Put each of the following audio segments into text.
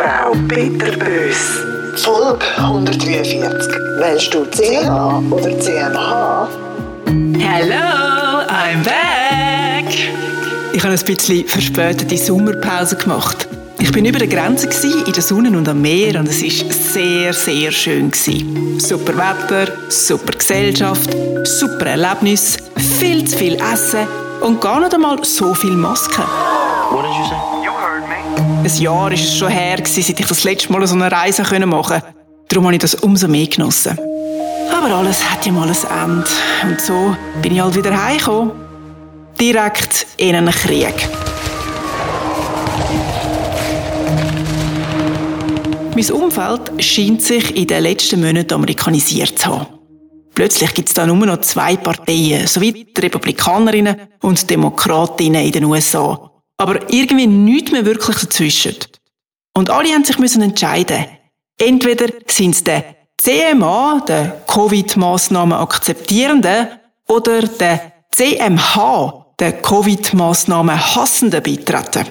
Frau Peter Bös. Folge 143. Wählst du CMA oder CMH? Hello, I'm back. Ich habe ein bisschen verspätete Sommerpause gemacht. Ich bin über der Grenze in der Sonne und am Meer und es ist sehr, sehr schön Super Wetter, super Gesellschaft, super Erlebnis, viel zu viel Essen und gar nicht einmal so viel Masken. Ein Jahr ist es schon her, seit ich das letzte Mal so eine Reise machen konnte. Darum habe ich das umso mehr genossen. Aber alles hat ja mal ein Ende. Und so bin ich halt wieder heimgekommen. Direkt in einen Krieg. Mein Umfeld scheint sich in den letzten Monaten amerikanisiert zu haben. Plötzlich gibt es da nur noch zwei Parteien, sowie die Republikanerinnen und Demokratinnen in den USA. Aber irgendwie nichts mehr wirklich dazwischen. Und alle haben sich müssen entscheiden. Entweder sind es der CMA, der Covid-Maßnahmen akzeptierende, oder der CMH, der Covid-Maßnahmen hassende beitreten.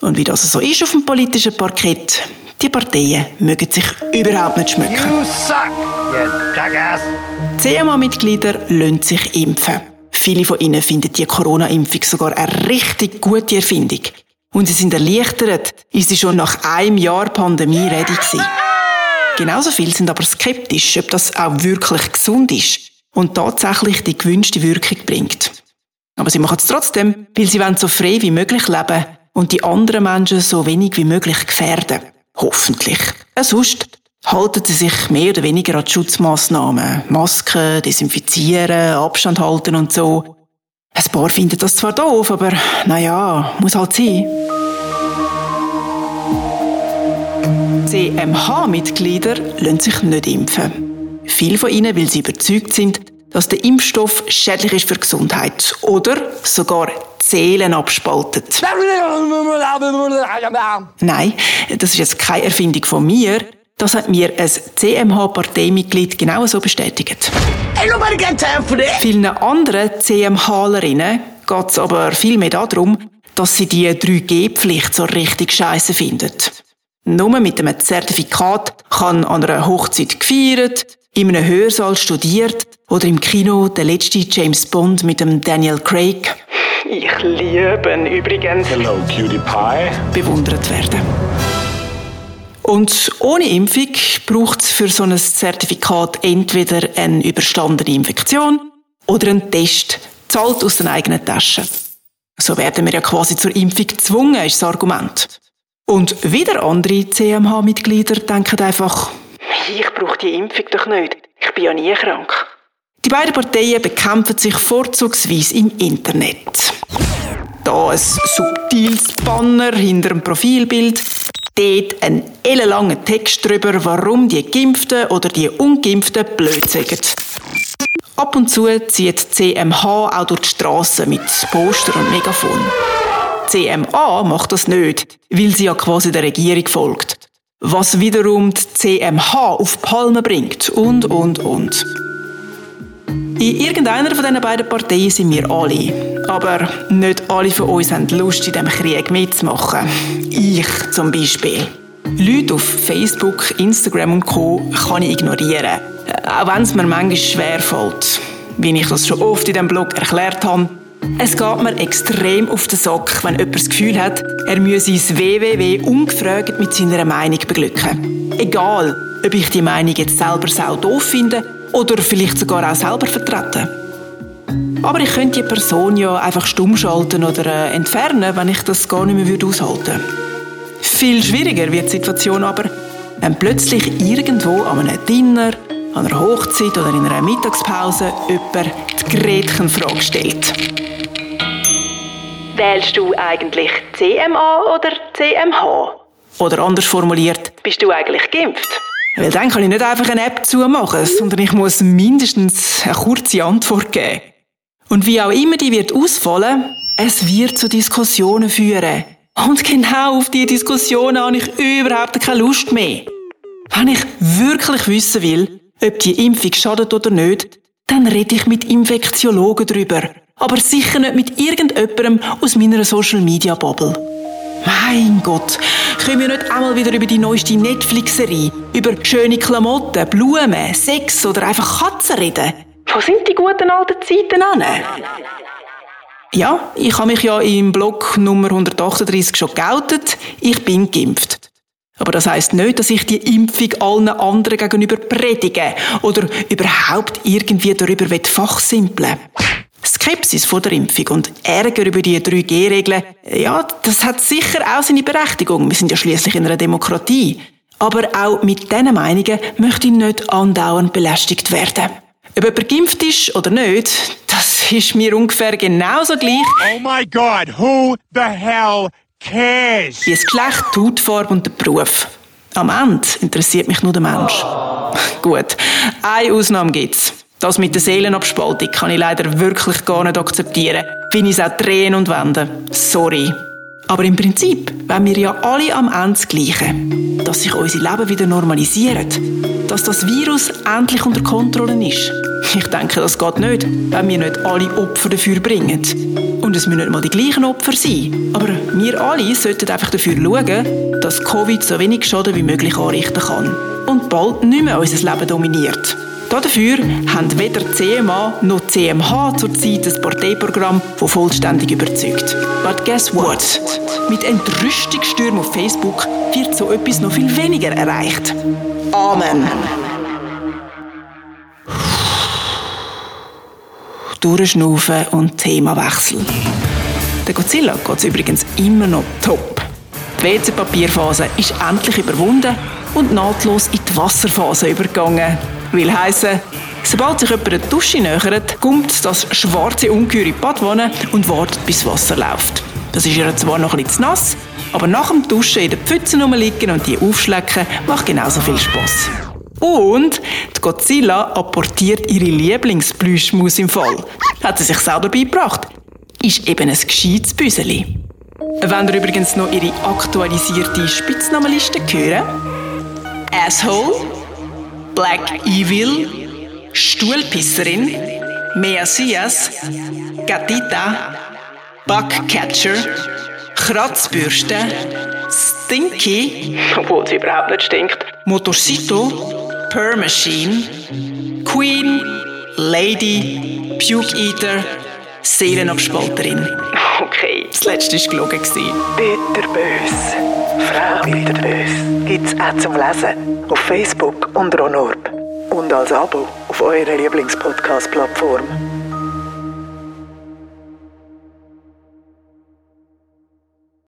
Und wie das so ist auf dem politischen Parkett, die Parteien mögen sich überhaupt nicht schmücken. CMA-Mitglieder lassen sich impfen. Viele von ihnen finden die Corona-Impfung sogar eine richtig gute Erfindung. Und sie sind erleichtert, ist sie schon nach einem Jahr Pandemie ready gewesen. Genauso viele sind aber skeptisch, ob das auch wirklich gesund ist und tatsächlich die gewünschte Wirkung bringt. Aber sie machen es trotzdem, weil sie wollen so frei wie möglich leben und die anderen Menschen so wenig wie möglich gefährden. Hoffentlich. Äh, sonst halten sie sich mehr oder weniger an die Schutzmaßnahmen. Masken, desinfizieren, Abstand halten und so. Ein paar finden das zwar doof, aber naja, muss halt sein. CMH-Mitglieder lassen sich nicht impfen. Viele von ihnen, weil sie überzeugt sind, dass der Impfstoff schädlich ist für die Gesundheit oder sogar Seelen abspaltet. Nein, das ist jetzt keine Erfindung von mir. Das hat mir ein CMH-Parteimitglied genau so bestätigt. Vielen anderen CMHlerinnen geht es aber viel mehr darum, dass sie die 3G-Pflicht so richtig scheiße finden. Nur mit einem Zertifikat kann an einer Hochzeit gefeiert, in einem Hörsaal studiert oder im Kino der letzte James Bond mit dem Daniel Craig ich liebe ihn übrigens. Hello, Cutie Pie. Bewundert werden. Und ohne Impfung braucht es für so ein Zertifikat entweder eine überstandene Infektion oder einen Test, zahlt aus den eigenen Taschen. So werden wir ja quasi zur Impfung gezwungen, ist das Argument. Und wieder andere CMH-Mitglieder denken einfach, ich brauche die Impfung doch nicht, ich bin ja nie krank. Die beiden Parteien bekämpfen sich vorzugsweise im Internet. Da ein subtiles Banner hinter dem Profilbild, dort ein ellenlanger Text darüber, warum die Geimpften oder die Ungeimpften blöd sind. Ab und zu zieht CMH auch durch die Straßen mit Poster und Megafon. CMA macht das nicht, weil sie ja quasi der Regierung folgt. Was wiederum die CMH auf Palme bringt und, und, und. In irgendeiner von diesen beiden Parteien sind wir alle. Aber nicht alle von uns haben Lust, in diesem Krieg mitzumachen. Ich zum Beispiel. Leute auf Facebook, Instagram und Co. kann ich ignorieren. Auch wenn es mir manchmal schwerfällt. Wie ich das schon oft in diesem Blog erklärt habe. Es geht mir extrem auf den Sack, wenn jemand das Gefühl hat, er müsse sein WWW ungefragt mit seiner Meinung beglücken. Egal, ob ich die Meinung jetzt selber sau doof finde oder vielleicht sogar auch selber vertreten. Aber ich könnte die Person ja einfach stumm schalten oder äh, entfernen, wenn ich das gar nicht mehr würde aushalten würde. Viel schwieriger wird die Situation aber, wenn plötzlich irgendwo an einem Dinner, an einer Hochzeit oder in einer Mittagspause jemand die Gretchenfrage stellt. Wählst du eigentlich CMA oder CMH? Oder anders formuliert, bist du eigentlich geimpft? Weil dann kann ich nicht einfach eine App zumachen, sondern ich muss mindestens eine kurze Antwort geben. Und wie auch immer die wird ausfallen, es wird zu Diskussionen führen. Und genau auf diese Diskussionen habe ich überhaupt keine Lust mehr. Wenn ich wirklich wissen will, ob die Impfung schadet oder nicht, dann rede ich mit Infektiologen drüber. Aber sicher nicht mit irgendjemandem aus meiner Social Media Bubble. Mein Gott, können wir nicht einmal wieder über die neueste Netflix-Serie, über schöne Klamotten, Blumen, Sex oder einfach Katzen reden? Wo sind die guten alten Zeiten an? Ja, ich habe mich ja im Blog Nummer 138 schon geoutet. Ich bin geimpft. Aber das heißt nicht, dass ich die Impfung allen anderen gegenüber predige oder überhaupt irgendwie darüber fachsimpeln Skepsis vor der Impfung und Ärger über die 3G-Regeln, ja, das hat sicher auch seine Berechtigung. Wir sind ja schließlich in einer Demokratie. Aber auch mit diesen Meinungen möchte ich nicht andauernd belästigt werden. Ob jemand geimpft ist oder nicht, das ist mir ungefähr genauso gleich. Oh my God, who the hell cares? Wie das Geschlecht, die Hautfarbe und der Beruf. Am Ende interessiert mich nur der Mensch. Gut, eine Ausnahme gibt's. Das mit der Seelenabspaltung kann ich leider wirklich gar nicht akzeptieren. Wie ich es auch drehen und wenden. Sorry. Aber im Prinzip wollen wir ja alle am Ende das Gleiche. Dass sich unser Leben wieder normalisiert. Dass das Virus endlich unter Kontrolle ist. Ich denke, das geht nicht, wenn wir nicht alle Opfer dafür bringen. Und es müssen nicht mal die gleichen Opfer sein. Aber wir alle sollten einfach dafür schauen, dass Covid so wenig Schaden wie möglich anrichten kann. Und bald nicht mehr unser Leben dominiert. Dafür haben weder CMA noch CMH zurzeit ein Parteiprogramm, das vollständig überzeugt. But guess what? Mit Entrüstungsstürmen auf Facebook wird so etwas noch viel weniger erreicht. Amen. Durchschnaufen und Themawechsel. Der Godzilla geht es übrigens immer noch top. Die WC-Papierphase ist endlich überwunden und nahtlos in die Wasserphase übergegangen. Will heißen, sobald sich jemand eine Dusche nähert, kommt das schwarze Ungeheuer in die Badwanne und wartet, bis Wasser läuft. Das ist ihr zwar noch bisschen zu nass, aber nach dem Duschen in der Pfütze rumliegen und die aufschlecken, macht genauso viel Spass. Und die Godzilla apportiert ihre Lieblingsplüschmaus im Fall. Hat sie sich selber beigebracht. Ist eben ein gescheites Büseli. Wenn ihr übrigens noch ihre aktualisierte Spitznamenliste hören? Asshole, Black Evil, Stuhlpisserin, Messias, Gatita, Bugcatcher, Kratzbürste, Stinky, obwohl sie überhaupt nicht stinkt, Motorsito, Per Machine, Queen, Lady, Puke Eater, Seelenabspalterin. Okay, das letzte war gelogen. Bitterbös. Frau Bitterbös. Gibt's auch zum Lesen. Auf Facebook unter Onorb. Und als Abo auf eurer Lieblingspodcast-Plattform.